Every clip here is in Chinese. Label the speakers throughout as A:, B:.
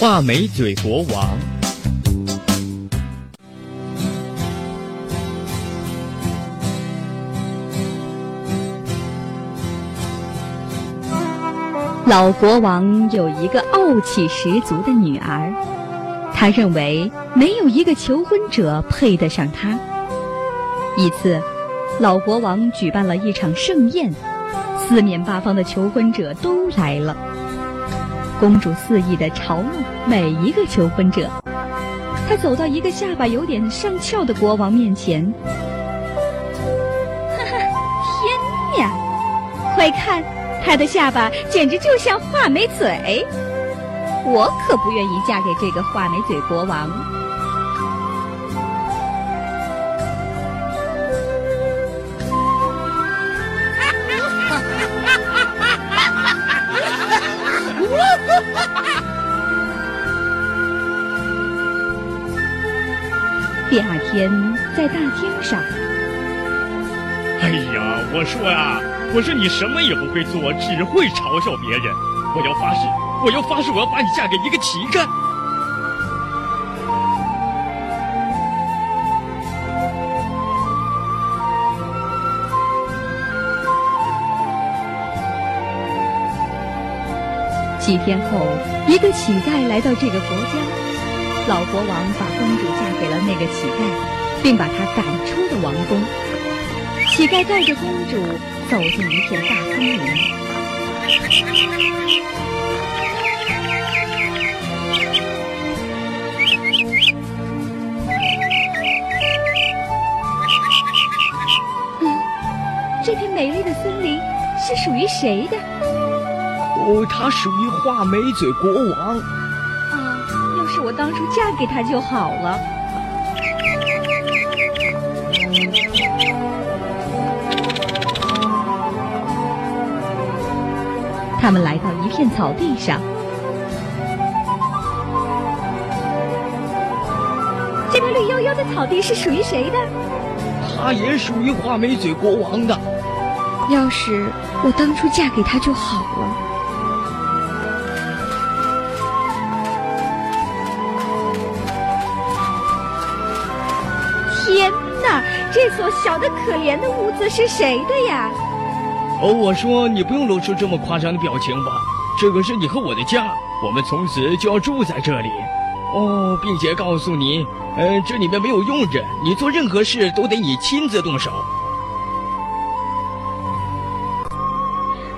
A: 画眉嘴国王。
B: 老国王有一个傲气十足的女儿，他认为没有一个求婚者配得上她。一次，老国王举办了一场盛宴，四面八方的求婚者都来了。公主肆意的嘲弄每一个求婚者。她走到一个下巴有点上翘的国王面前，哈哈，天呀！快看！他的下巴简直就像画眉嘴，我可不愿意嫁给这个画眉嘴国王。天，在大厅上，
A: 哎呀，我说呀。我说你什么也不会做，只会嘲笑别人。我要发誓，我要发誓，我要把你嫁给一个乞丐。
B: 几天后，一个乞丐来到这个国家，老国王把公主嫁给了那个乞丐，并把他赶出了王宫。乞丐带着公主。走进一片大森林，嗯，这片美丽的森林是属于谁的？
A: 哦，它属于画眉嘴国王。
B: 我当初嫁给他就好了。他们来到一片草地上，这片绿油油的草地是属于谁的？
A: 它也属于画眉嘴国王的。
B: 要是我当初嫁给他就好了。天哪，这所小的可怜的屋子是谁的呀？
A: 哦，我说你不用露出这么夸张的表情吧，这个是你和我的家，我们从此就要住在这里。哦，并且告诉你，呃，这里面没有佣人，你做任何事都得你亲自动手。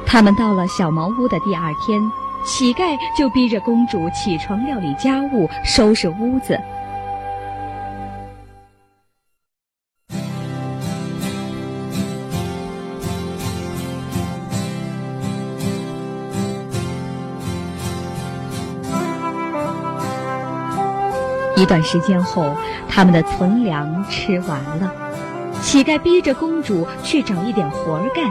B: 他们到了小茅屋的第二天，乞丐就逼着公主起床料理家务，收拾屋子。一段时间后，他们的存粮吃完了，乞丐逼着公主去找一点活儿干。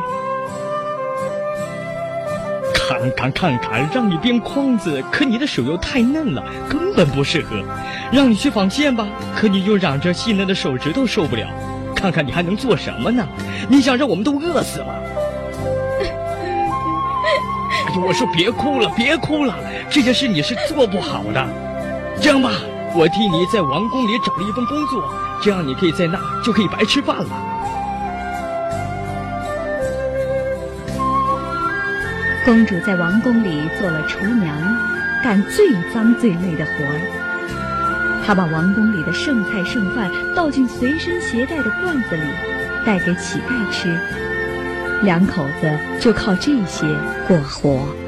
A: 看看看看，让你编筐子，可你的手又太嫩了，根本不适合；让你去纺线吧，可你又嚷着细嫩的手指头受不了。看看你还能做什么呢？你想让我们都饿死吗？哎呦，我说别哭了，别哭了，这件事你是做不好的。这样吧。我替你在王宫里找了一份工作，这样你可以在那就可以白吃饭了。
B: 公主在王宫里做了厨娘，干最脏最累的活儿。她把王宫里的剩菜剩饭倒进随身携带的罐子里，带给乞丐吃。两口子就靠这些过活。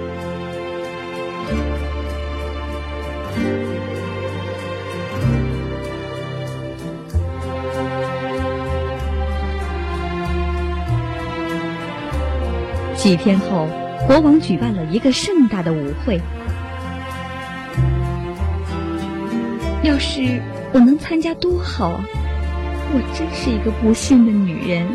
B: 几天后，国王举办了一个盛大的舞会。要是我能参加多好啊！我真是一个不幸的女人。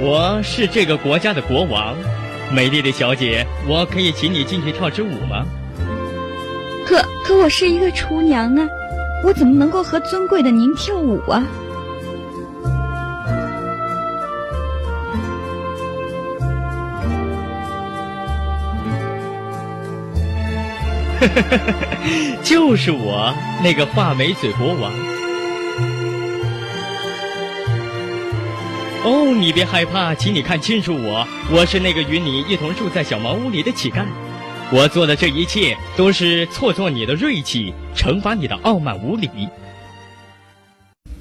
A: 我是这个国家的国王，美丽的小姐，我可以请你进去跳支舞吗？
B: 可可，我是一个厨娘啊，我怎么能够和尊贵的您跳舞啊？
A: 就是我那个画眉嘴国王。哦，你别害怕，请你看清楚我，我是那个与你一同住在小茅屋里的乞丐。我做的这一切都是挫挫你的锐气，惩罚你的傲慢无礼。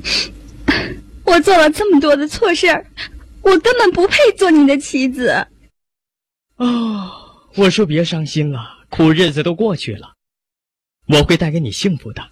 B: 我做了这么多的错事儿，我根本不配做你的妻子。
A: 哦，我说别伤心了，苦日子都过去了，我会带给你幸福的。